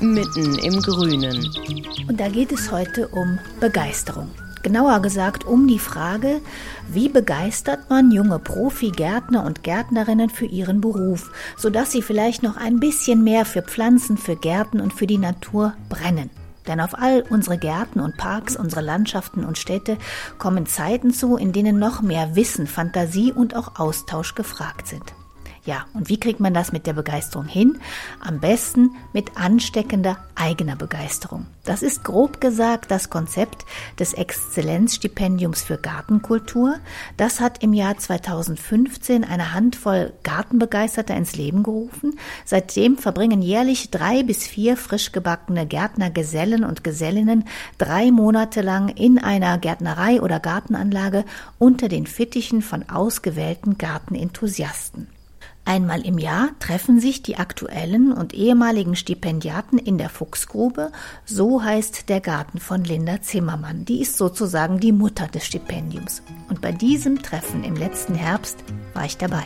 mitten im Grünen. Und da geht es heute um Begeisterung. Genauer gesagt um die Frage, wie begeistert man junge Profi-Gärtner und Gärtnerinnen für ihren Beruf, sodass sie vielleicht noch ein bisschen mehr für Pflanzen, für Gärten und für die Natur brennen. Denn auf all unsere Gärten und Parks, unsere Landschaften und Städte kommen Zeiten zu, in denen noch mehr Wissen, Fantasie und auch Austausch gefragt sind. Ja, und wie kriegt man das mit der Begeisterung hin? Am besten mit ansteckender eigener Begeisterung. Das ist grob gesagt das Konzept des Exzellenzstipendiums für Gartenkultur. Das hat im Jahr 2015 eine Handvoll Gartenbegeisterter ins Leben gerufen. Seitdem verbringen jährlich drei bis vier frisch gebackene Gärtnergesellen und Gesellinnen drei Monate lang in einer Gärtnerei oder Gartenanlage unter den Fittichen von ausgewählten Gartenenthusiasten. Einmal im Jahr treffen sich die aktuellen und ehemaligen Stipendiaten in der Fuchsgrube, so heißt der Garten von Linda Zimmermann. Die ist sozusagen die Mutter des Stipendiums. Und bei diesem Treffen im letzten Herbst war ich dabei.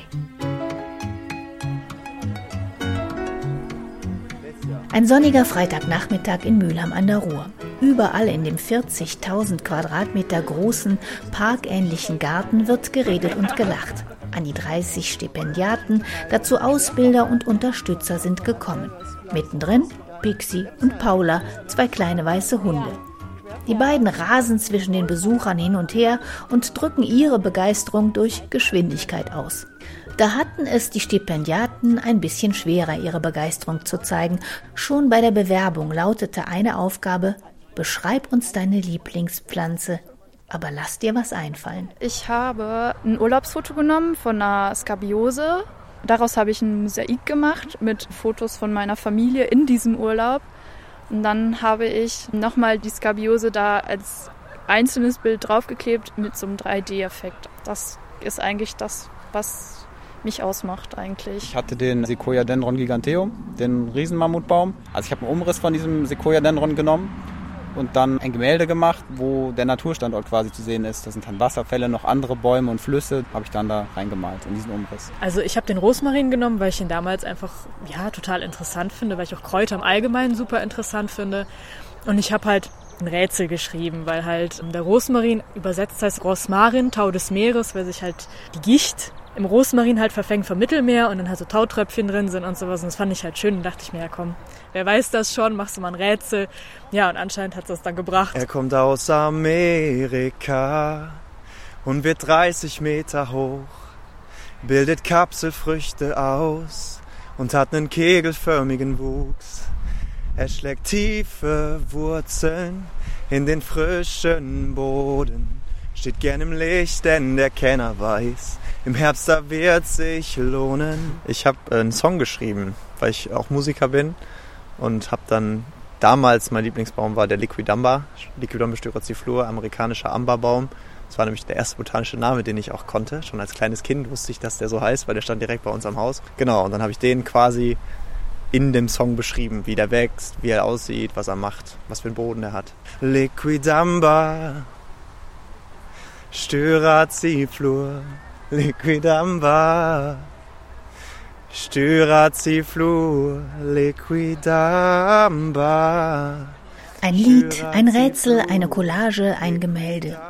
Ein sonniger Freitagnachmittag in Mülheim an der Ruhr. Überall in dem 40.000 Quadratmeter großen, parkähnlichen Garten wird geredet und gelacht. An die 30 Stipendiaten, dazu Ausbilder und Unterstützer sind gekommen. Mittendrin Pixie und Paula, zwei kleine weiße Hunde. Die beiden rasen zwischen den Besuchern hin und her und drücken ihre Begeisterung durch Geschwindigkeit aus. Da hatten es die Stipendiaten ein bisschen schwerer, ihre Begeisterung zu zeigen. Schon bei der Bewerbung lautete eine Aufgabe Beschreib uns deine Lieblingspflanze, aber lass dir was einfallen. Ich habe ein Urlaubsfoto genommen von einer Skabiose. Daraus habe ich ein Mosaik gemacht mit Fotos von meiner Familie in diesem Urlaub. Und dann habe ich nochmal die Skabiose da als einzelnes Bild draufgeklebt mit so einem 3D-Effekt. Das ist eigentlich das, was mich ausmacht eigentlich. Ich hatte den Sequoia Dendron giganteum, den Riesenmammutbaum. Also ich habe einen Umriss von diesem Sequoia Dendron genommen und dann ein Gemälde gemacht, wo der Naturstandort quasi zu sehen ist. Da sind dann Wasserfälle, noch andere Bäume und Flüsse, habe ich dann da reingemalt in diesen Umriss. Also ich habe den Rosmarin genommen, weil ich ihn damals einfach ja total interessant finde, weil ich auch Kräuter im Allgemeinen super interessant finde. Und ich habe halt ein Rätsel geschrieben, weil halt der Rosmarin übersetzt heißt Rosmarin, Tau des Meeres, weil sich halt die Gicht im Rosmarin halt verfängt vom Mittelmeer und dann halt so Tautröpfchen drin sind und sowas. Und das fand ich halt schön und dachte ich mir, ja komm, wer weiß das schon, machst du mal ein Rätsel. Ja, und anscheinend hat das dann gebracht. Er kommt aus Amerika und wird 30 Meter hoch, bildet Kapselfrüchte aus und hat einen kegelförmigen Wuchs. Er schlägt tiefe Wurzeln in den frischen Boden, steht gern im Licht, denn der Kenner weiß, im Herbst, da wird sich lohnen. Ich habe äh, einen Song geschrieben, weil ich auch Musiker bin und habe dann damals mein Lieblingsbaum war der Liquidamba, Liquidamba styraciflor, amerikanischer Amberbaum. Das war nämlich der erste botanische Name, den ich auch konnte. Schon als kleines Kind wusste ich, dass der so heißt, weil der stand direkt bei uns am Haus. Genau, und dann habe ich den quasi in dem Song beschrieben, wie der wächst, wie er aussieht, was er macht, was für einen Boden er hat. Liquidamba, Styraciflor, Liquidamba. Styraziflur liquidamba. Ein Lied, ein Rätsel, eine Collage, ein Gemälde.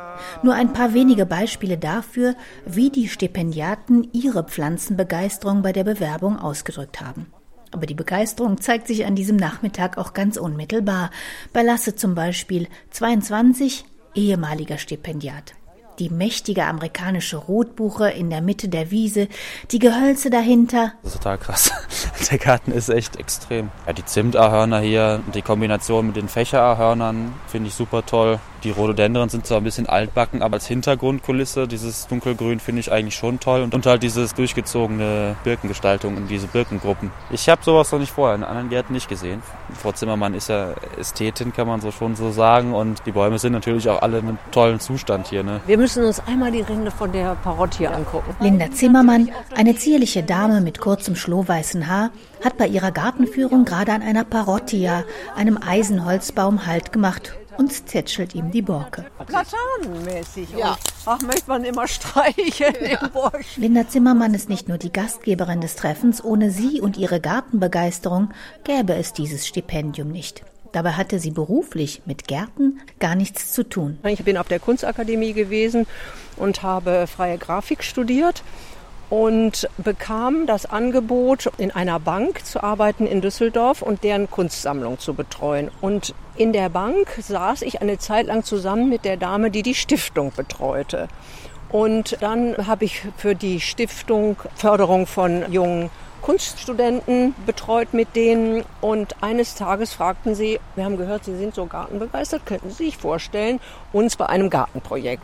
Nur ein paar wenige Beispiele dafür, wie die Stipendiaten ihre Pflanzenbegeisterung bei der Bewerbung ausgedrückt haben. Aber die Begeisterung zeigt sich an diesem Nachmittag auch ganz unmittelbar. Bei Lasse zum Beispiel, 22, ehemaliger Stipendiat die mächtige amerikanische Rotbuche in der Mitte der Wiese, die Gehölze dahinter. Das ist total krass. Der Garten ist echt extrem. Ja, die Zimtahörner hier, die Kombination mit den Fächerahörnern finde ich super toll. Die Rhododendren sind zwar ein bisschen altbacken, aber als Hintergrundkulisse, dieses dunkelgrün finde ich eigentlich schon toll. Und, und halt dieses durchgezogene Birkengestaltung in diese Birkengruppen. Ich habe sowas noch nicht vorher in anderen Gärten nicht gesehen. Frau Zimmermann ist ja Ästhetin, kann man so schon so sagen. Und die Bäume sind natürlich auch alle in einem tollen Zustand hier. Ne? Wir müssen uns einmal die Rinde von der Parott hier angucken. Linda Zimmermann, eine zierliche Dame mit kurzem schlohweißen Haar, hat bei ihrer Gartenführung gerade an einer Parottia, einem Eisenholzbaum, Halt gemacht und tätschelt ihm die Borke. Platanenmäßig. Ja. Ach, möchte man immer streicheln ja. im Busch. Linda Zimmermann ist nicht nur die Gastgeberin des Treffens. Ohne sie und ihre Gartenbegeisterung gäbe es dieses Stipendium nicht. Dabei hatte sie beruflich mit Gärten gar nichts zu tun. Ich bin auf der Kunstakademie gewesen und habe freie Grafik studiert und bekam das Angebot, in einer Bank zu arbeiten in Düsseldorf und deren Kunstsammlung zu betreuen. Und in der Bank saß ich eine Zeit lang zusammen mit der Dame, die die Stiftung betreute. Und dann habe ich für die Stiftung Förderung von jungen Kunststudenten betreut mit denen und eines Tages fragten sie, wir haben gehört, Sie sind so gartenbegeistert, könnten Sie sich vorstellen, uns bei einem Gartenprojekt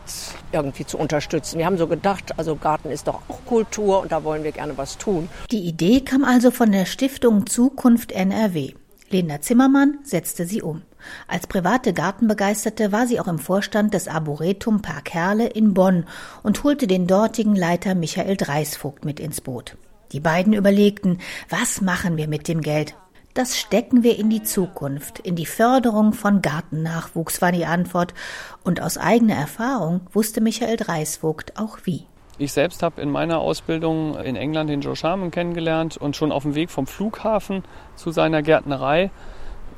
irgendwie zu unterstützen. Wir haben so gedacht, also Garten ist doch auch Kultur und da wollen wir gerne was tun. Die Idee kam also von der Stiftung Zukunft NRW. Linda Zimmermann setzte sie um. Als private Gartenbegeisterte war sie auch im Vorstand des Arboretum Park Herle in Bonn und holte den dortigen Leiter Michael Dreisvogt mit ins Boot. Die beiden überlegten, was machen wir mit dem Geld? Das stecken wir in die Zukunft, in die Förderung von Gartennachwuchs, war die Antwort. Und aus eigener Erfahrung wusste Michael Dreisvogt auch wie. Ich selbst habe in meiner Ausbildung in England den Joe Sharman kennengelernt und schon auf dem Weg vom Flughafen zu seiner Gärtnerei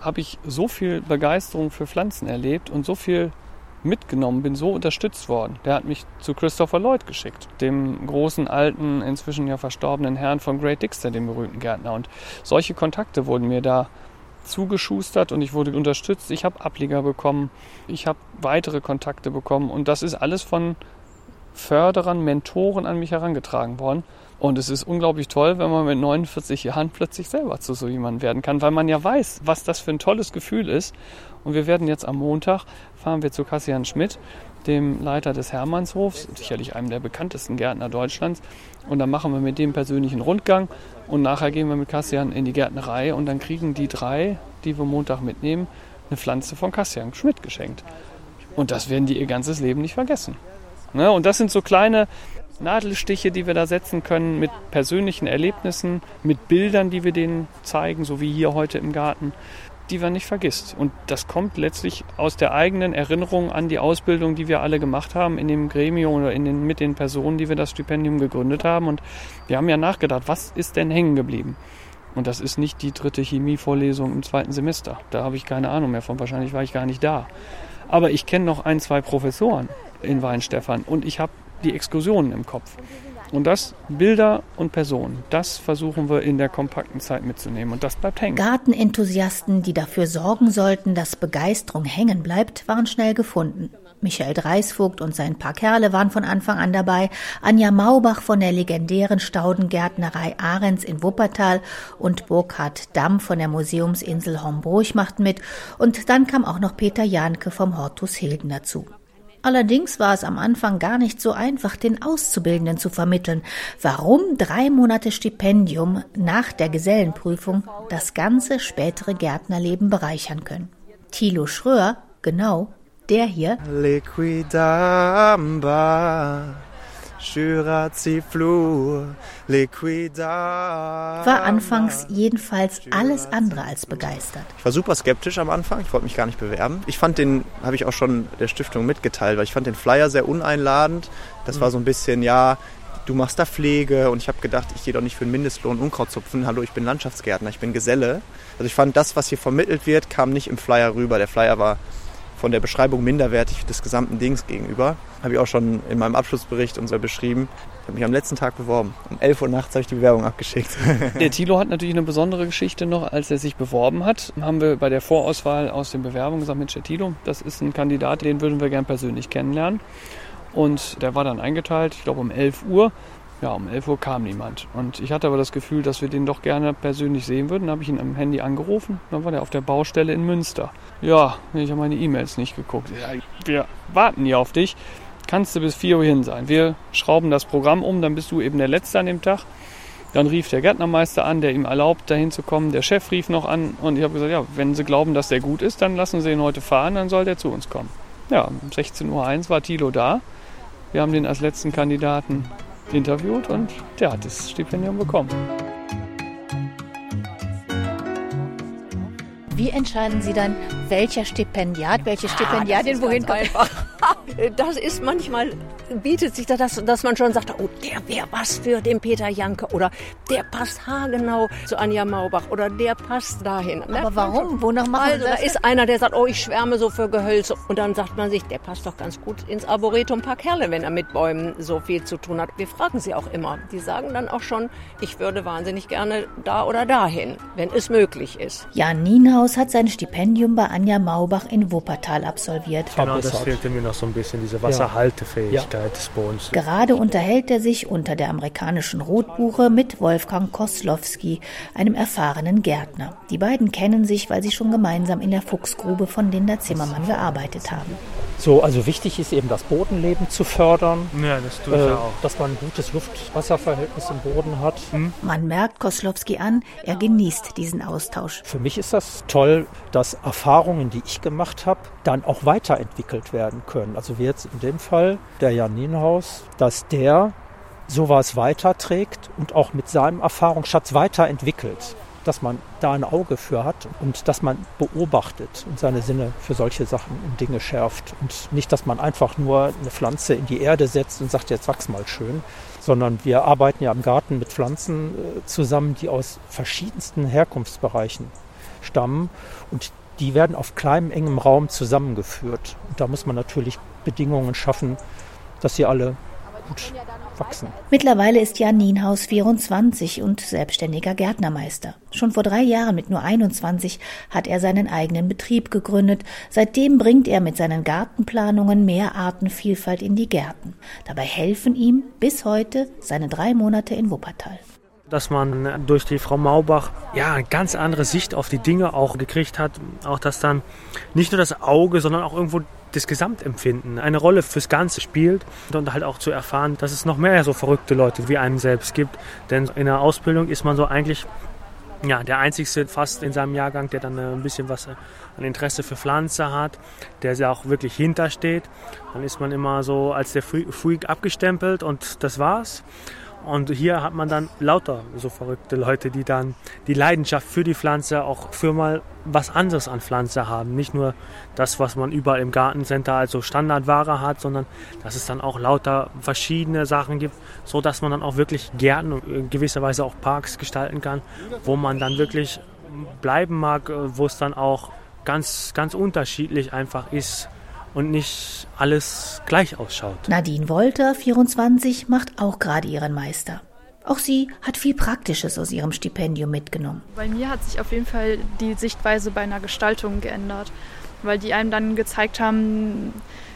habe ich so viel Begeisterung für Pflanzen erlebt und so viel mitgenommen, bin so unterstützt worden. Der hat mich zu Christopher Lloyd geschickt, dem großen, alten, inzwischen ja verstorbenen Herrn von Great Dixter, dem berühmten Gärtner. Und solche Kontakte wurden mir da zugeschustert und ich wurde unterstützt. Ich habe Ableger bekommen, ich habe weitere Kontakte bekommen und das ist alles von Förderern, Mentoren an mich herangetragen worden. Und es ist unglaublich toll, wenn man mit 49 Jahren plötzlich selber zu so jemandem werden kann, weil man ja weiß, was das für ein tolles Gefühl ist. Und wir werden jetzt am Montag, fahren wir zu Kassian Schmidt, dem Leiter des Hermannshofs, sicherlich einem der bekanntesten Gärtner Deutschlands. Und dann machen wir mit dem persönlichen Rundgang und nachher gehen wir mit Kassian in die Gärtnerei und dann kriegen die drei, die wir Montag mitnehmen, eine Pflanze von Kassian Schmidt geschenkt. Und das werden die ihr ganzes Leben nicht vergessen. Ne? Und das sind so kleine Nadelstiche, die wir da setzen können mit persönlichen Erlebnissen, mit Bildern, die wir denen zeigen, so wie hier heute im Garten, die man nicht vergisst. Und das kommt letztlich aus der eigenen Erinnerung an die Ausbildung, die wir alle gemacht haben in dem Gremium oder in den, mit den Personen, die wir das Stipendium gegründet haben. Und wir haben ja nachgedacht, was ist denn hängen geblieben? Und das ist nicht die dritte Chemievorlesung im zweiten Semester. Da habe ich keine Ahnung mehr von. Wahrscheinlich war ich gar nicht da. Aber ich kenne noch ein, zwei Professoren in Weinstefan und ich habe die Exkursionen im Kopf. Und das, Bilder und Personen, das versuchen wir in der kompakten Zeit mitzunehmen und das bleibt hängen. Gartenenthusiasten, die dafür sorgen sollten, dass Begeisterung hängen bleibt, waren schnell gefunden. Michael Dreisvogt und sein paar Kerle waren von Anfang an dabei, Anja Maubach von der legendären Staudengärtnerei Ahrens in Wuppertal und Burkhard Damm von der Museumsinsel Homburg machten mit und dann kam auch noch Peter Janke vom Hortus Hilden dazu. Allerdings war es am Anfang gar nicht so einfach, den Auszubildenden zu vermitteln, warum drei Monate Stipendium nach der Gesellenprüfung das ganze spätere Gärtnerleben bereichern können. Thilo Schröer, genau, der hier. Liquidamba. War anfangs jedenfalls alles andere als begeistert. Ich war super skeptisch am Anfang, ich wollte mich gar nicht bewerben. Ich fand den, habe ich auch schon der Stiftung mitgeteilt, weil ich fand den Flyer sehr uneinladend. Das war so ein bisschen, ja, du machst da Pflege und ich habe gedacht, ich gehe doch nicht für einen Mindestlohn Unkraut zupfen. Hallo, ich bin Landschaftsgärtner, ich bin Geselle. Also ich fand, das, was hier vermittelt wird, kam nicht im Flyer rüber. Der Flyer war von der Beschreibung minderwertig des gesamten Dings gegenüber. Habe ich auch schon in meinem Abschlussbericht und so beschrieben. Ich habe mich am letzten Tag beworben. Um 11 Uhr nachts habe ich die Bewerbung abgeschickt. Der Thilo hat natürlich eine besondere Geschichte noch, als er sich beworben hat. Haben wir bei der Vorauswahl aus den Bewerbungen gesagt, Mensch, der Thilo, das ist ein Kandidat, den würden wir gern persönlich kennenlernen. Und der war dann eingeteilt, ich glaube um 11 Uhr. Ja, um 11 Uhr kam niemand. Und ich hatte aber das Gefühl, dass wir den doch gerne persönlich sehen würden. Dann habe ich ihn am Handy angerufen. Dann war der auf der Baustelle in Münster. Ja, ich habe meine E-Mails nicht geguckt. Ja, wir warten hier auf dich. Kannst du bis 4 Uhr hin sein. Wir schrauben das Programm um, dann bist du eben der Letzte an dem Tag. Dann rief der Gärtnermeister an, der ihm erlaubt, dahin zu kommen. Der Chef rief noch an und ich habe gesagt, ja, wenn Sie glauben, dass der gut ist, dann lassen Sie ihn heute fahren, dann soll der zu uns kommen. Ja, um 16.01 Uhr war Thilo da. Wir haben den als letzten Kandidaten interviewt und der hat das Stipendium bekommen. Wie entscheiden Sie dann, welcher Stipendiat, welche Stipendiatin wohin kommt? Einfach. Das ist manchmal, bietet sich das, dass man schon sagt, oh, der wäre was für den Peter Janke oder der passt haargenau zu Anja Maubach oder der passt dahin. Aber warum? Wonach machen also, das? da ist einer, der sagt, oh, ich schwärme so für Gehölze. Und dann sagt man sich, der passt doch ganz gut ins Arboretum Parkerle, wenn er mit Bäumen so viel zu tun hat. Wir fragen sie auch immer. Die sagen dann auch schon, ich würde wahnsinnig gerne da oder dahin, wenn es möglich ist. Jan Nienhaus hat sein Stipendium bei Anja Maubach in Wuppertal absolviert. Genau, das fehlte mir noch so ein bisschen, diese Wasserhaltefähigkeit des Bodens. Gerade unterhält er sich unter der amerikanischen Rotbuche mit Wolfgang Koslowski, einem erfahrenen Gärtner. Die beiden kennen sich, weil sie schon gemeinsam in der Fuchsgrube von Linda Zimmermann gearbeitet haben. So, also wichtig ist eben das Bodenleben zu fördern. Ja, das tut er auch. Dass man ein gutes Luft-Wasser-Verhältnis im Boden hat. Man merkt Koslowski an, er genießt diesen Austausch. Für mich ist das toll, dass Erfahrungen, die ich gemacht habe, dann auch weiterentwickelt werden können. Also wie jetzt in dem Fall der Jan Nienhaus, dass der sowas weiterträgt und auch mit seinem Erfahrungsschatz weiterentwickelt. Dass man da ein Auge für hat und dass man beobachtet und seine Sinne für solche Sachen und Dinge schärft. Und nicht, dass man einfach nur eine Pflanze in die Erde setzt und sagt, jetzt wachs mal schön, sondern wir arbeiten ja im Garten mit Pflanzen äh, zusammen, die aus verschiedensten Herkunftsbereichen stammen und die werden auf kleinem, engem Raum zusammengeführt. Und da muss man natürlich Bedingungen schaffen, dass sie alle gut wachsen. Mittlerweile ist Jan Nienhaus 24 und selbstständiger Gärtnermeister. Schon vor drei Jahren mit nur 21 hat er seinen eigenen Betrieb gegründet. Seitdem bringt er mit seinen Gartenplanungen mehr Artenvielfalt in die Gärten. Dabei helfen ihm bis heute seine drei Monate in Wuppertal dass man durch die Frau Maubach ja eine ganz andere Sicht auf die Dinge auch gekriegt hat. Auch dass dann nicht nur das Auge, sondern auch irgendwo das Gesamtempfinden eine Rolle fürs Ganze spielt und halt auch zu erfahren, dass es noch mehr so verrückte Leute wie einem selbst gibt. Denn in der Ausbildung ist man so eigentlich ja, der Einzige fast in seinem Jahrgang, der dann ein bisschen was an Interesse für Pflanze hat, der ja auch wirklich hintersteht. Dann ist man immer so als der Freak abgestempelt und das war's. Und hier hat man dann lauter so verrückte Leute, die dann die Leidenschaft für die Pflanze auch für mal was anderes an Pflanze haben. Nicht nur das, was man überall im Gartencenter als so Standardware hat, sondern dass es dann auch lauter verschiedene Sachen gibt, so dass man dann auch wirklich Gärten und in gewisser Weise auch Parks gestalten kann, wo man dann wirklich bleiben mag, wo es dann auch ganz, ganz unterschiedlich einfach ist und nicht alles gleich ausschaut. Nadine Wolter, 24, macht auch gerade ihren Meister. Auch sie hat viel Praktisches aus ihrem Stipendium mitgenommen. Bei mir hat sich auf jeden Fall die Sichtweise bei einer Gestaltung geändert, weil die einem dann gezeigt haben,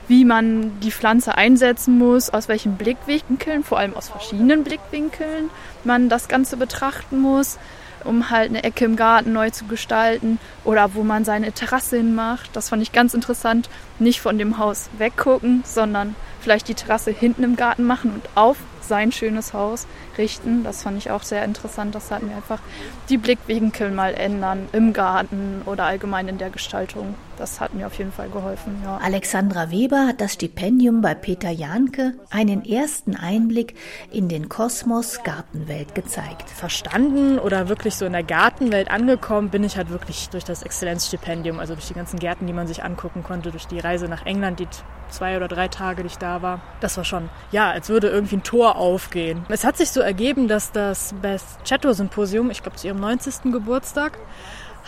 wie man die Pflanze einsetzen muss, aus welchen Blickwinkeln, vor allem aus verschiedenen Blickwinkeln, man das Ganze betrachten muss, um halt eine Ecke im Garten neu zu gestalten oder wo man seine Terrasse hinmacht. Das fand ich ganz interessant. Nicht von dem Haus weggucken, sondern vielleicht die Terrasse hinten im Garten machen und auf sein schönes Haus richten. Das fand ich auch sehr interessant. Das hat mir einfach die Blickwinkel mal ändern im Garten oder allgemein in der Gestaltung. Das hat mir auf jeden Fall geholfen. Ja. Alexandra Weber hat das Stipendium bei Peter Janke einen ersten Einblick in den Kosmos Gartenwelt gezeigt. Verstanden oder wirklich so in der Gartenwelt angekommen bin ich halt wirklich durch das Exzellenzstipendium, also durch die ganzen Gärten, die man sich angucken konnte, durch die Reise nach England, die zwei oder drei Tage, die ich da war. Das war schon, ja, als würde irgendwie ein Tor aufgehen. Es hat sich so ergeben, dass das Beth Chatto Symposium, ich glaube zu ihrem 90. Geburtstag,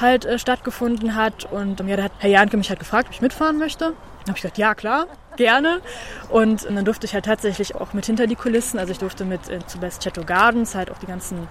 halt äh, stattgefunden hat. Und ähm, ja, da hat Herr Janke mich halt gefragt, ob ich mitfahren möchte. Dann habe ich gesagt, ja klar, gerne. Und, und, dann durfte ich halt tatsächlich auch mit hinter die Kulissen. Also ich durfte mit äh, zu Best Chateau Gardens halt auch die ganzen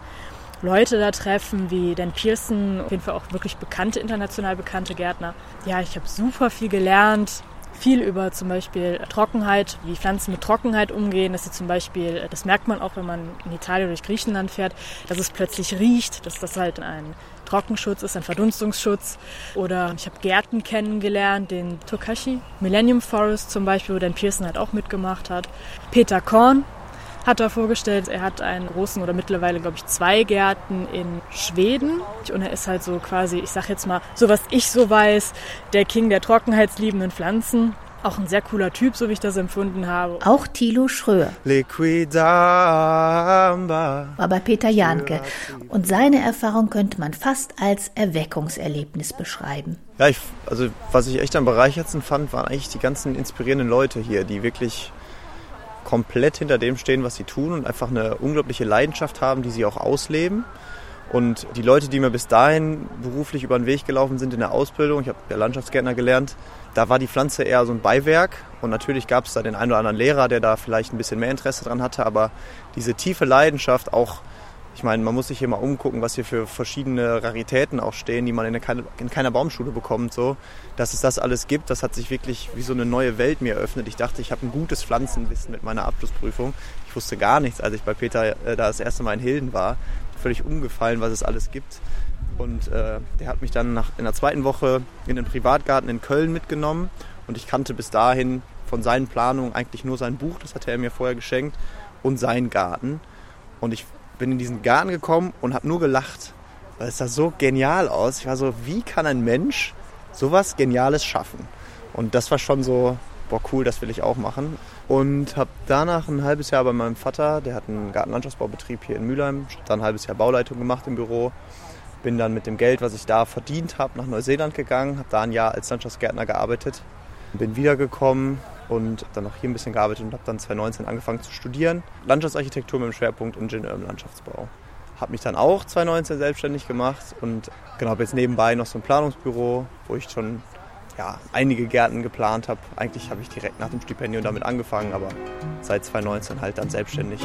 Leute da treffen, wie Dan Pearson, auf jeden Fall auch wirklich bekannte, international bekannte Gärtner. Ja, ich habe super viel gelernt, viel über zum Beispiel Trockenheit, wie Pflanzen mit Trockenheit umgehen, dass sie zum Beispiel, das merkt man auch, wenn man in Italien oder durch Griechenland fährt, dass es plötzlich riecht, dass das halt ein Trockenschutz ist, ein Verdunstungsschutz. Oder ich habe Gärten kennengelernt, den Tokashi Millennium Forest zum Beispiel, wo Dan Pearson halt auch mitgemacht hat. Peter Korn, hat er vorgestellt. Er hat einen großen oder mittlerweile, glaube ich, zwei Gärten in Schweden. Und er ist halt so quasi, ich sag jetzt mal, so was ich so weiß, der King der trockenheitsliebenden Pflanzen. Auch ein sehr cooler Typ, so wie ich das empfunden habe. Auch Thilo Schröer Liquidamba. war bei Peter Janke. Und seine Erfahrung könnte man fast als Erweckungserlebnis beschreiben. Ja, ich, also was ich echt am bereichertsten fand, waren eigentlich die ganzen inspirierenden Leute hier, die wirklich komplett hinter dem stehen, was sie tun und einfach eine unglaubliche Leidenschaft haben, die sie auch ausleben. Und die Leute, die mir bis dahin beruflich über den Weg gelaufen sind in der Ausbildung, ich habe ja Landschaftsgärtner gelernt, da war die Pflanze eher so ein Beiwerk. Und natürlich gab es da den einen oder anderen Lehrer, der da vielleicht ein bisschen mehr Interesse dran hatte, aber diese tiefe Leidenschaft auch ich meine, man muss sich hier mal umgucken, was hier für verschiedene Raritäten auch stehen, die man in, keine, in keiner Baumschule bekommt. So, dass es das alles gibt, das hat sich wirklich wie so eine neue Welt mir eröffnet. Ich dachte, ich habe ein gutes Pflanzenwissen mit meiner Abschlussprüfung. Ich wusste gar nichts, als ich bei Peter äh, da das erste Mal in Hilden war. Völlig umgefallen, was es alles gibt. Und äh, der hat mich dann nach, in der zweiten Woche in den Privatgarten in Köln mitgenommen. Und ich kannte bis dahin von seinen Planungen eigentlich nur sein Buch, das hatte er mir vorher geschenkt, und seinen Garten. Und ich bin in diesen Garten gekommen und habe nur gelacht, weil es sah so genial aus. Ich war so, wie kann ein Mensch sowas Geniales schaffen? Und das war schon so, boah cool, das will ich auch machen. Und habe danach ein halbes Jahr bei meinem Vater, der hat einen Gartenlandschaftsbaubetrieb hier in Mülheim, dann ein halbes Jahr Bauleitung gemacht im Büro. Bin dann mit dem Geld, was ich da verdient habe, nach Neuseeland gegangen, habe da ein Jahr als Landschaftsgärtner gearbeitet. Bin wiedergekommen, und dann noch hier ein bisschen gearbeitet und habe dann 2019 angefangen zu studieren. Landschaftsarchitektur mit dem Schwerpunkt Ingenieur im Landschaftsbau. Habe mich dann auch 2019 selbstständig gemacht und genau habe jetzt nebenbei noch so ein Planungsbüro, wo ich schon ja, einige Gärten geplant habe. Eigentlich habe ich direkt nach dem Stipendium damit angefangen, aber seit 2019 halt dann selbstständig.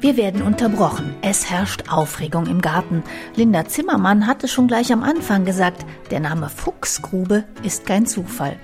Wir werden unterbrochen. Es herrscht Aufregung im Garten. Linda Zimmermann hatte schon gleich am Anfang gesagt, der Name Fuchsgrube ist kein Zufall.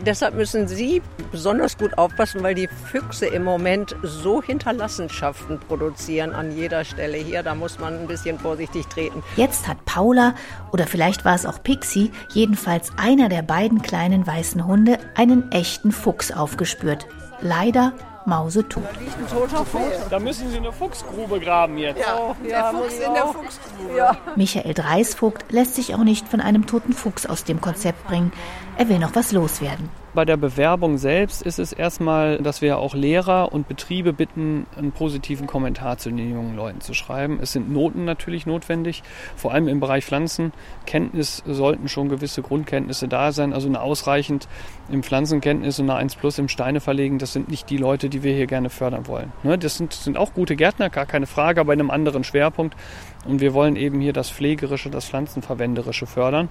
Deshalb müssen Sie besonders gut aufpassen, weil die Füchse im Moment so Hinterlassenschaften produzieren an jeder Stelle hier. Da muss man ein bisschen vorsichtig treten. Jetzt hat Paula, oder vielleicht war es auch Pixie, jedenfalls einer der beiden kleinen weißen Hunde, einen echten Fuchs aufgespürt. Leider Mausetot. Da liegt ein toter Fuchs. Da müssen Sie eine Fuchsgrube graben jetzt. Ja, ja der Fuchs in der Fuchsgrube. Ja. Michael Dreisvogt lässt sich auch nicht von einem toten Fuchs aus dem Konzept bringen. Er will noch was loswerden. Bei der Bewerbung selbst ist es erstmal, dass wir auch Lehrer und Betriebe bitten, einen positiven Kommentar zu den jungen Leuten zu schreiben. Es sind Noten natürlich notwendig, vor allem im Bereich Pflanzenkenntnis sollten schon gewisse Grundkenntnisse da sein, also eine ausreichend im Pflanzenkenntnis und eine 1 plus im Steine verlegen, das sind nicht die Leute, die wir hier gerne fördern wollen. Ne, das sind, sind auch gute Gärtner, gar keine Frage, aber in einem anderen Schwerpunkt. Und wir wollen eben hier das Pflegerische, das Pflanzenverwenderische fördern.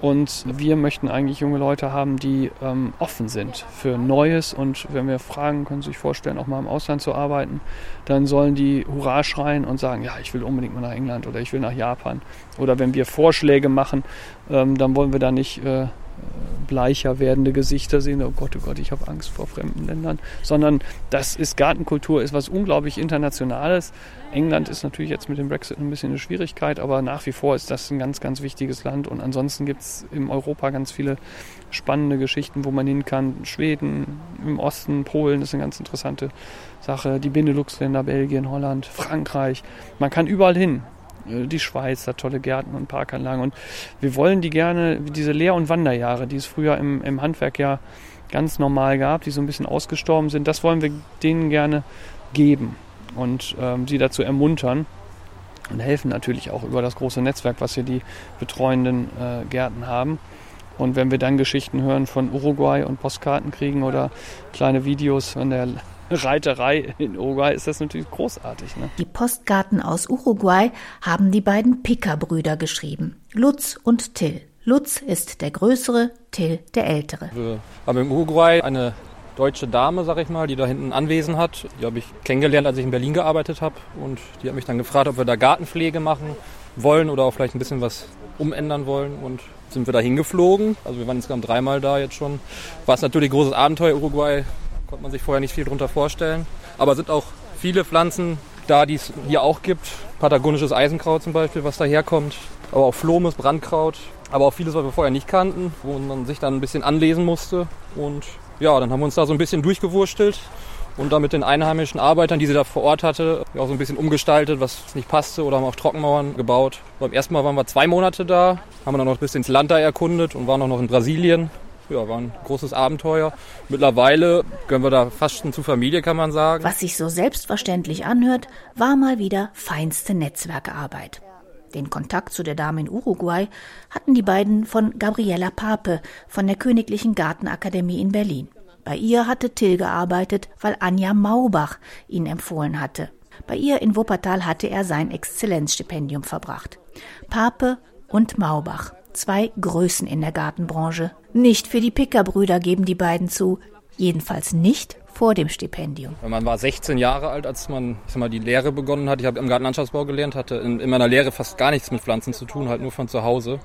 Und wir möchten eigentlich junge Leute haben, die ähm, offen sind für Neues. Und wenn wir fragen, können Sie sich vorstellen, auch mal im Ausland zu arbeiten, dann sollen die Hurra schreien und sagen, ja, ich will unbedingt mal nach England oder ich will nach Japan. Oder wenn wir Vorschläge machen, ähm, dann wollen wir da nicht äh, bleicher werdende Gesichter sehen, oh Gott, oh Gott, ich habe Angst vor fremden Ländern, sondern das ist Gartenkultur, ist was unglaublich Internationales. England ist natürlich jetzt mit dem Brexit ein bisschen eine Schwierigkeit, aber nach wie vor ist das ein ganz, ganz wichtiges Land und ansonsten gibt es in Europa ganz viele spannende Geschichten, wo man hin kann. Schweden, im Osten, Polen ist eine ganz interessante Sache, die Benelux-Länder, Belgien, Holland, Frankreich. Man kann überall hin. Die Schweiz hat tolle Gärten und Parkanlagen. Und wir wollen die gerne, diese Lehr- und Wanderjahre, die es früher im, im Handwerk ja ganz normal gab, die so ein bisschen ausgestorben sind, das wollen wir denen gerne geben und ähm, sie dazu ermuntern und helfen natürlich auch über das große Netzwerk, was hier die betreuenden äh, Gärten haben. Und wenn wir dann Geschichten hören von Uruguay und Postkarten kriegen oder kleine Videos, wenn der Reiterei in Uruguay ist das natürlich großartig. Ne? Die Postkarten aus Uruguay haben die beiden Picker-Brüder geschrieben. Lutz und Till. Lutz ist der Größere, Till der Ältere. Wir haben in Uruguay eine deutsche Dame, sag ich mal, die da hinten Anwesen hat. Die habe ich kennengelernt, als ich in Berlin gearbeitet habe. Und die hat mich dann gefragt, ob wir da Gartenpflege machen wollen oder auch vielleicht ein bisschen was umändern wollen. Und sind wir da hingeflogen. Also wir waren insgesamt dreimal da jetzt schon. War es natürlich ein großes Abenteuer Uruguay. Konnte man sich vorher nicht viel drunter vorstellen. Aber sind auch viele Pflanzen da, die es hier auch gibt. Patagonisches Eisenkraut zum Beispiel, was daherkommt. Aber auch Flomes, Brandkraut. Aber auch vieles, was wir vorher nicht kannten, wo man sich dann ein bisschen anlesen musste. Und ja, dann haben wir uns da so ein bisschen durchgewurstelt und da mit den einheimischen Arbeitern, die sie da vor Ort hatte, auch so ein bisschen umgestaltet, was nicht passte oder haben auch Trockenmauern gebaut. Beim ersten Mal waren wir zwei Monate da, haben dann noch ein bisschen ins Land da erkundet und waren auch noch in Brasilien. Ja, war ein großes Abenteuer. Mittlerweile gehören wir da fast schon zur Familie, kann man sagen. Was sich so selbstverständlich anhört, war mal wieder feinste Netzwerkarbeit. Den Kontakt zu der Dame in Uruguay hatten die beiden von Gabriella Pape von der Königlichen Gartenakademie in Berlin. Bei ihr hatte Till gearbeitet, weil Anja Maubach ihn empfohlen hatte. Bei ihr in Wuppertal hatte er sein Exzellenzstipendium verbracht. Pape und Maubach, zwei Größen in der Gartenbranche. Nicht für die Pickerbrüder geben die beiden zu, jedenfalls nicht vor dem Stipendium. Man war 16 Jahre alt, als man ich sag mal, die Lehre begonnen hat. Ich habe im Gartenlandschaftsbau gelernt, hatte in, in meiner Lehre fast gar nichts mit Pflanzen zu tun, halt nur von zu Hause.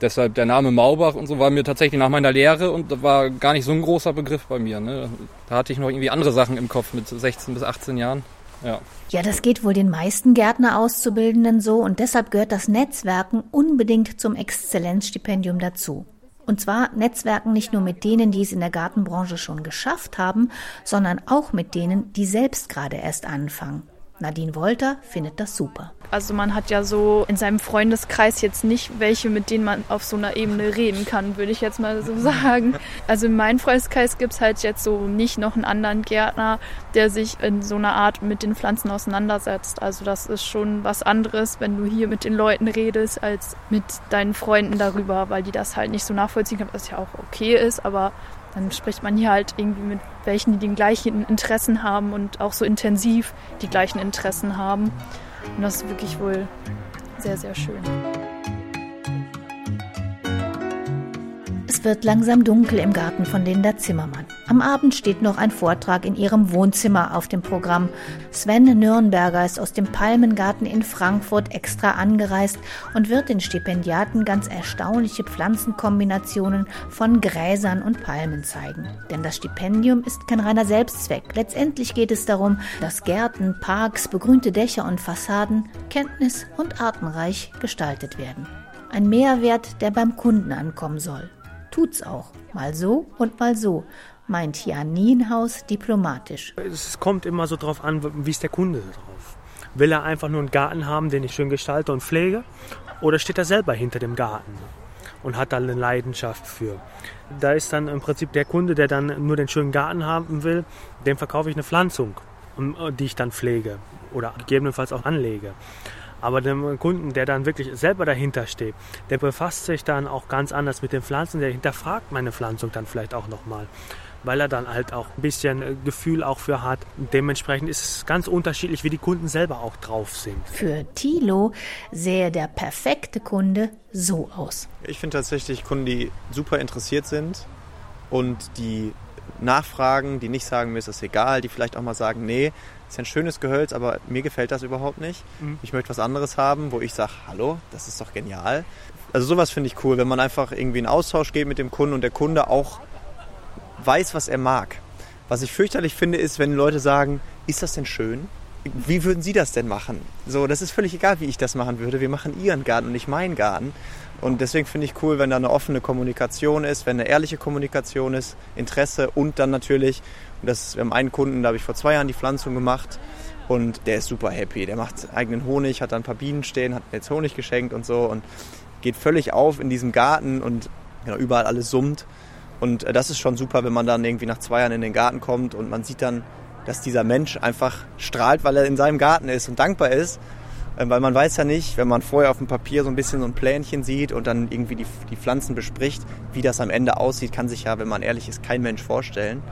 Deshalb der Name Maubach und so war mir tatsächlich nach meiner Lehre und war gar nicht so ein großer Begriff bei mir. Ne? Da hatte ich noch irgendwie andere Sachen im Kopf mit 16 bis 18 Jahren. Ja. ja, das geht wohl den meisten Gärtner-Auszubildenden so und deshalb gehört das Netzwerken unbedingt zum Exzellenzstipendium dazu. Und zwar Netzwerken nicht nur mit denen, die es in der Gartenbranche schon geschafft haben, sondern auch mit denen, die selbst gerade erst anfangen. Nadine Wolter findet das super. Also man hat ja so in seinem Freundeskreis jetzt nicht welche, mit denen man auf so einer Ebene reden kann, würde ich jetzt mal so sagen. Also in meinem Freundeskreis gibt es halt jetzt so nicht noch einen anderen Gärtner, der sich in so einer Art mit den Pflanzen auseinandersetzt. Also das ist schon was anderes, wenn du hier mit den Leuten redest, als mit deinen Freunden darüber, weil die das halt nicht so nachvollziehen können, was ja auch okay ist, aber dann spricht man hier halt irgendwie mit welchen, die die gleichen Interessen haben und auch so intensiv die gleichen Interessen haben. Und das ist wirklich wohl sehr, sehr schön. Es wird langsam dunkel im Garten von Linda Zimmermann. Am Abend steht noch ein Vortrag in ihrem Wohnzimmer auf dem Programm. Sven Nürnberger ist aus dem Palmengarten in Frankfurt extra angereist und wird den Stipendiaten ganz erstaunliche Pflanzenkombinationen von Gräsern und Palmen zeigen. Denn das Stipendium ist kein reiner Selbstzweck. Letztendlich geht es darum, dass Gärten, Parks, begrünte Dächer und Fassaden kenntnis- und artenreich gestaltet werden. Ein Mehrwert, der beim Kunden ankommen soll. Tut's auch. Mal so und mal so, meint Jan Nienhaus diplomatisch. Es kommt immer so drauf an, wie ist der Kunde drauf. Will er einfach nur einen Garten haben, den ich schön gestalte und pflege? Oder steht er selber hinter dem Garten und hat da eine Leidenschaft für? Da ist dann im Prinzip der Kunde, der dann nur den schönen Garten haben will, dem verkaufe ich eine Pflanzung, die ich dann pflege oder gegebenenfalls auch anlege. Aber dem Kunden, der dann wirklich selber dahinter steht, der befasst sich dann auch ganz anders mit den Pflanzen, der hinterfragt meine Pflanzung dann vielleicht auch nochmal weil er dann halt auch ein bisschen äh, Gefühl auch für hat. Dementsprechend ist es ganz unterschiedlich, wie die Kunden selber auch drauf sind. Für Thilo sähe der perfekte Kunde so aus. Ich finde tatsächlich Kunden, die super interessiert sind und die nachfragen, die nicht sagen, mir ist das egal, die vielleicht auch mal sagen, nee, ist ein schönes Gehölz, aber mir gefällt das überhaupt nicht. Mhm. Ich möchte was anderes haben, wo ich sage, hallo, das ist doch genial. Also sowas finde ich cool, wenn man einfach irgendwie in Austausch geht mit dem Kunden und der Kunde auch weiß, was er mag. Was ich fürchterlich finde, ist, wenn Leute sagen, ist das denn schön? Wie würden Sie das denn machen? So, das ist völlig egal, wie ich das machen würde. Wir machen Ihren Garten und nicht meinen Garten. Und deswegen finde ich cool, wenn da eine offene Kommunikation ist, wenn eine ehrliche Kommunikation ist, Interesse und dann natürlich, und das, wir haben einen Kunden, da habe ich vor zwei Jahren die Pflanzung gemacht und der ist super happy. Der macht eigenen Honig, hat da ein paar Bienen stehen, hat mir jetzt Honig geschenkt und so und geht völlig auf in diesem Garten und genau, überall alles summt. Und äh, das ist schon super, wenn man dann irgendwie nach zwei Jahren in den Garten kommt und man sieht dann, dass dieser Mensch einfach strahlt, weil er in seinem Garten ist und dankbar ist weil man weiß ja nicht, wenn man vorher auf dem Papier so ein bisschen so ein Plänchen sieht und dann irgendwie die, die Pflanzen bespricht, wie das am Ende aussieht, kann sich ja, wenn man ehrlich ist, kein Mensch vorstellen.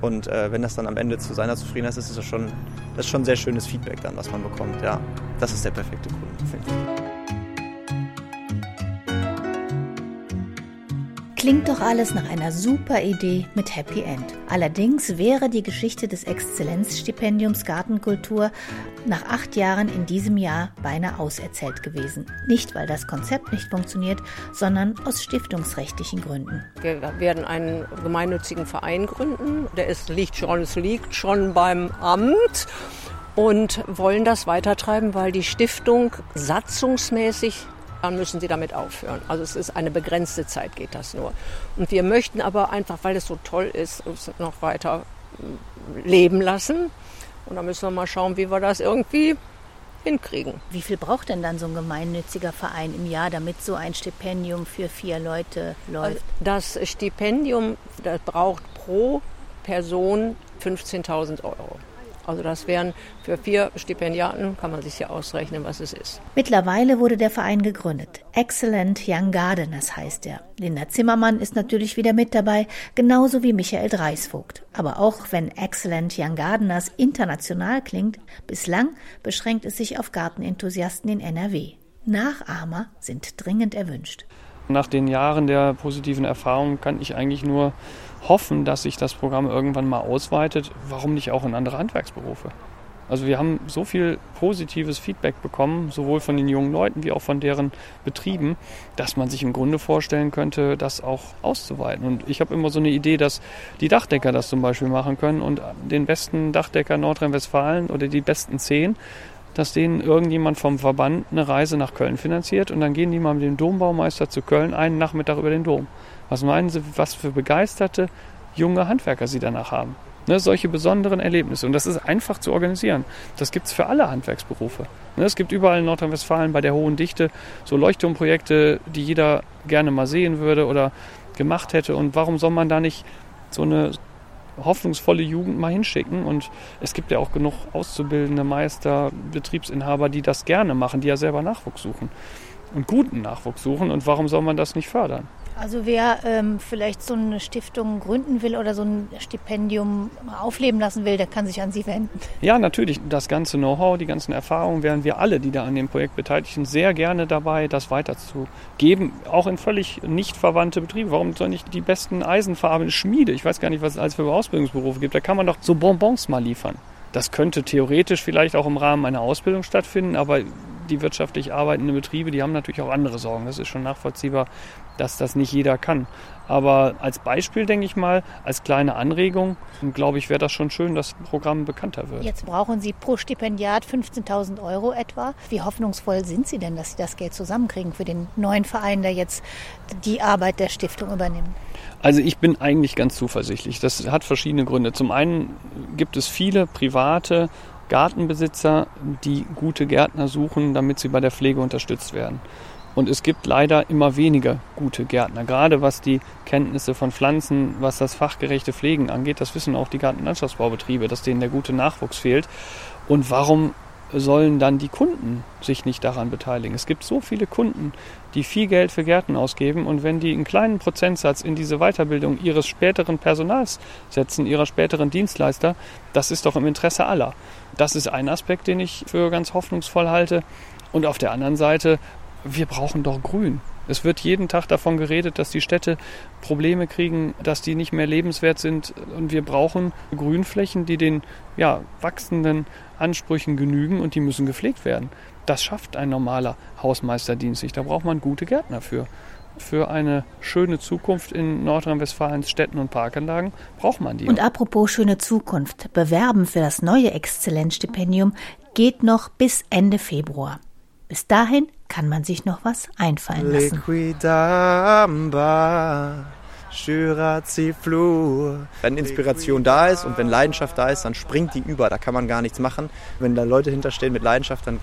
Und äh, wenn das dann am Ende zu seiner Zufriedenheit ist, ist das schon, das ist schon sehr schönes Feedback dann, was man bekommt. Ja, das ist der perfekte Kunde, finde ich. Klingt doch alles nach einer super Idee mit Happy End. Allerdings wäre die Geschichte des Exzellenzstipendiums Gartenkultur nach acht Jahren in diesem Jahr beinahe auserzählt gewesen. Nicht, weil das Konzept nicht funktioniert, sondern aus stiftungsrechtlichen Gründen. Wir werden einen gemeinnützigen Verein gründen. Der ist, liegt schon, es liegt schon beim Amt und wollen das weitertreiben, weil die Stiftung satzungsmäßig dann müssen sie damit aufhören. Also es ist eine begrenzte Zeit, geht das nur. Und wir möchten aber einfach, weil es so toll ist, es noch weiter äh, leben lassen. Und da müssen wir mal schauen, wie wir das irgendwie hinkriegen. Wie viel braucht denn dann so ein gemeinnütziger Verein im Jahr, damit so ein Stipendium für vier Leute läuft? Das Stipendium das braucht pro Person 15.000 Euro. Also das wären für vier Stipendiaten, kann man sich ja ausrechnen, was es ist. Mittlerweile wurde der Verein gegründet. Excellent Young Gardeners heißt er. Linda Zimmermann ist natürlich wieder mit dabei, genauso wie Michael Dreisvogt. Aber auch wenn Excellent Young Gardeners international klingt, bislang beschränkt es sich auf Gartenenthusiasten in NRW. Nachahmer sind dringend erwünscht. Nach den Jahren der positiven Erfahrungen kann ich eigentlich nur hoffen, dass sich das Programm irgendwann mal ausweitet. Warum nicht auch in andere Handwerksberufe? Also wir haben so viel positives Feedback bekommen, sowohl von den jungen Leuten wie auch von deren Betrieben, dass man sich im Grunde vorstellen könnte, das auch auszuweiten. Und ich habe immer so eine Idee, dass die Dachdecker das zum Beispiel machen können und den besten Dachdecker Nordrhein-Westfalen oder die besten zehn, dass denen irgendjemand vom Verband eine Reise nach Köln finanziert und dann gehen die mal mit dem Dombaumeister zu Köln einen Nachmittag über den Dom. Was meinen Sie, was für begeisterte junge Handwerker Sie danach haben? Ne, solche besonderen Erlebnisse. Und das ist einfach zu organisieren. Das gibt es für alle Handwerksberufe. Ne, es gibt überall in Nordrhein-Westfalen bei der hohen Dichte so Leuchtturmprojekte, die jeder gerne mal sehen würde oder gemacht hätte. Und warum soll man da nicht so eine hoffnungsvolle Jugend mal hinschicken? Und es gibt ja auch genug auszubildende Meister, Betriebsinhaber, die das gerne machen, die ja selber Nachwuchs suchen und guten Nachwuchs suchen. Und warum soll man das nicht fördern? Also wer ähm, vielleicht so eine Stiftung gründen will oder so ein Stipendium aufleben lassen will, der kann sich an Sie wenden. Ja, natürlich. Das ganze Know-how, die ganzen Erfahrungen wären wir alle, die da an dem Projekt beteiligt sind, sehr gerne dabei, das weiterzugeben. Auch in völlig nicht verwandte Betriebe. Warum soll nicht die besten Eisenfarben Schmiede? Ich weiß gar nicht, was es alles für Ausbildungsberufe gibt. Da kann man doch so Bonbons mal liefern. Das könnte theoretisch vielleicht auch im Rahmen einer Ausbildung stattfinden, aber die wirtschaftlich arbeitenden Betriebe, die haben natürlich auch andere Sorgen. Das ist schon nachvollziehbar, dass das nicht jeder kann. Aber als Beispiel, denke ich mal, als kleine Anregung, glaube ich, wäre das schon schön, dass das Programm bekannter wird. Jetzt brauchen Sie pro Stipendiat 15.000 Euro etwa. Wie hoffnungsvoll sind Sie denn, dass Sie das Geld zusammenkriegen für den neuen Verein, der jetzt die Arbeit der Stiftung übernimmt? Also ich bin eigentlich ganz zuversichtlich. Das hat verschiedene Gründe. Zum einen gibt es viele private Gartenbesitzer, die gute Gärtner suchen, damit sie bei der Pflege unterstützt werden. Und es gibt leider immer weniger gute Gärtner, gerade was die Kenntnisse von Pflanzen, was das fachgerechte Pflegen angeht. Das wissen auch die Gartenlandschaftsbaubetriebe, dass denen der gute Nachwuchs fehlt. Und warum sollen dann die Kunden sich nicht daran beteiligen? Es gibt so viele Kunden, die viel Geld für Gärten ausgeben und wenn die einen kleinen Prozentsatz in diese Weiterbildung ihres späteren Personals setzen, ihrer späteren Dienstleister, das ist doch im Interesse aller. Das ist ein Aspekt, den ich für ganz hoffnungsvoll halte. Und auf der anderen Seite, wir brauchen doch Grün. Es wird jeden Tag davon geredet, dass die Städte Probleme kriegen, dass die nicht mehr lebenswert sind. Und wir brauchen Grünflächen, die den ja, wachsenden Ansprüchen genügen und die müssen gepflegt werden. Das schafft ein normaler Hausmeisterdienst nicht. Da braucht man gute Gärtner für. Für eine schöne Zukunft in Nordrhein-Westfalens Städten und Parkanlagen braucht man die. Und apropos schöne Zukunft, bewerben für das neue Exzellenzstipendium geht noch bis Ende Februar. Bis dahin kann man sich noch was einfallen lassen. Liquidamba. Wenn Inspiration da ist und wenn Leidenschaft da ist, dann springt die über. Da kann man gar nichts machen. Wenn da Leute hinterstehen mit Leidenschaft, dann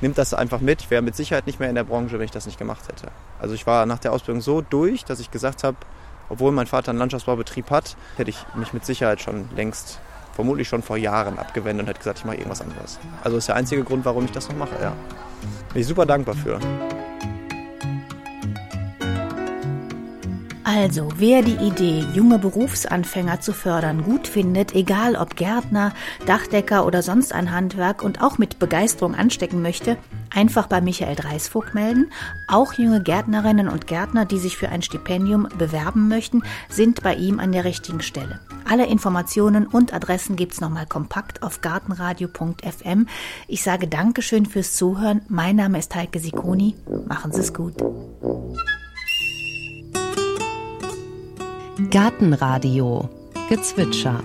nimmt das einfach mit. Ich wäre mit Sicherheit nicht mehr in der Branche, wenn ich das nicht gemacht hätte. Also ich war nach der Ausbildung so durch, dass ich gesagt habe, obwohl mein Vater einen Landschaftsbaubetrieb hat, hätte ich mich mit Sicherheit schon längst, vermutlich schon vor Jahren abgewendet und hätte gesagt, ich mache irgendwas anderes. Also ist der einzige Grund, warum ich das noch mache, ja. Bin ich super dankbar für. Also, wer die Idee, junge Berufsanfänger zu fördern, gut findet, egal ob Gärtner, Dachdecker oder sonst ein Handwerk und auch mit Begeisterung anstecken möchte, einfach bei Michael Dreisvogt melden. Auch junge Gärtnerinnen und Gärtner, die sich für ein Stipendium bewerben möchten, sind bei ihm an der richtigen Stelle. Alle Informationen und Adressen gibt's nochmal kompakt auf gartenradio.fm. Ich sage Dankeschön fürs Zuhören. Mein Name ist Heike Sikoni. Machen Sie es gut. Gartenradio Gezwitscher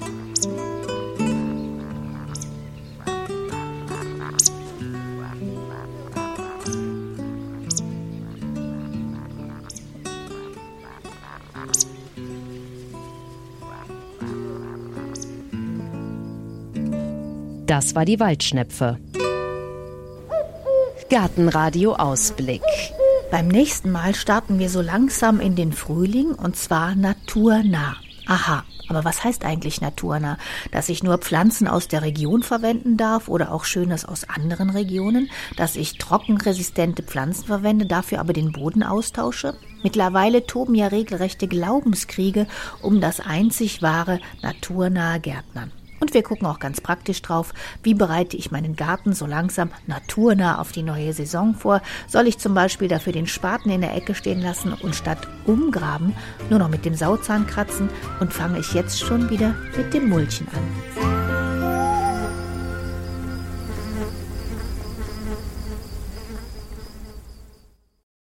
Das war die Waldschnepfe. Gartenradio Ausblick. Beim nächsten Mal starten wir so langsam in den Frühling und zwar naturnah. Aha, aber was heißt eigentlich naturnah? Dass ich nur Pflanzen aus der Region verwenden darf oder auch Schönes aus anderen Regionen? Dass ich trockenresistente Pflanzen verwende, dafür aber den Boden austausche? Mittlerweile toben ja regelrechte Glaubenskriege um das einzig wahre naturnahe Gärtnern. Und wir gucken auch ganz praktisch drauf, wie bereite ich meinen Garten so langsam naturnah auf die neue Saison vor. Soll ich zum Beispiel dafür den Spaten in der Ecke stehen lassen und statt umgraben nur noch mit dem Sauzahn kratzen und fange ich jetzt schon wieder mit dem Mulchen an.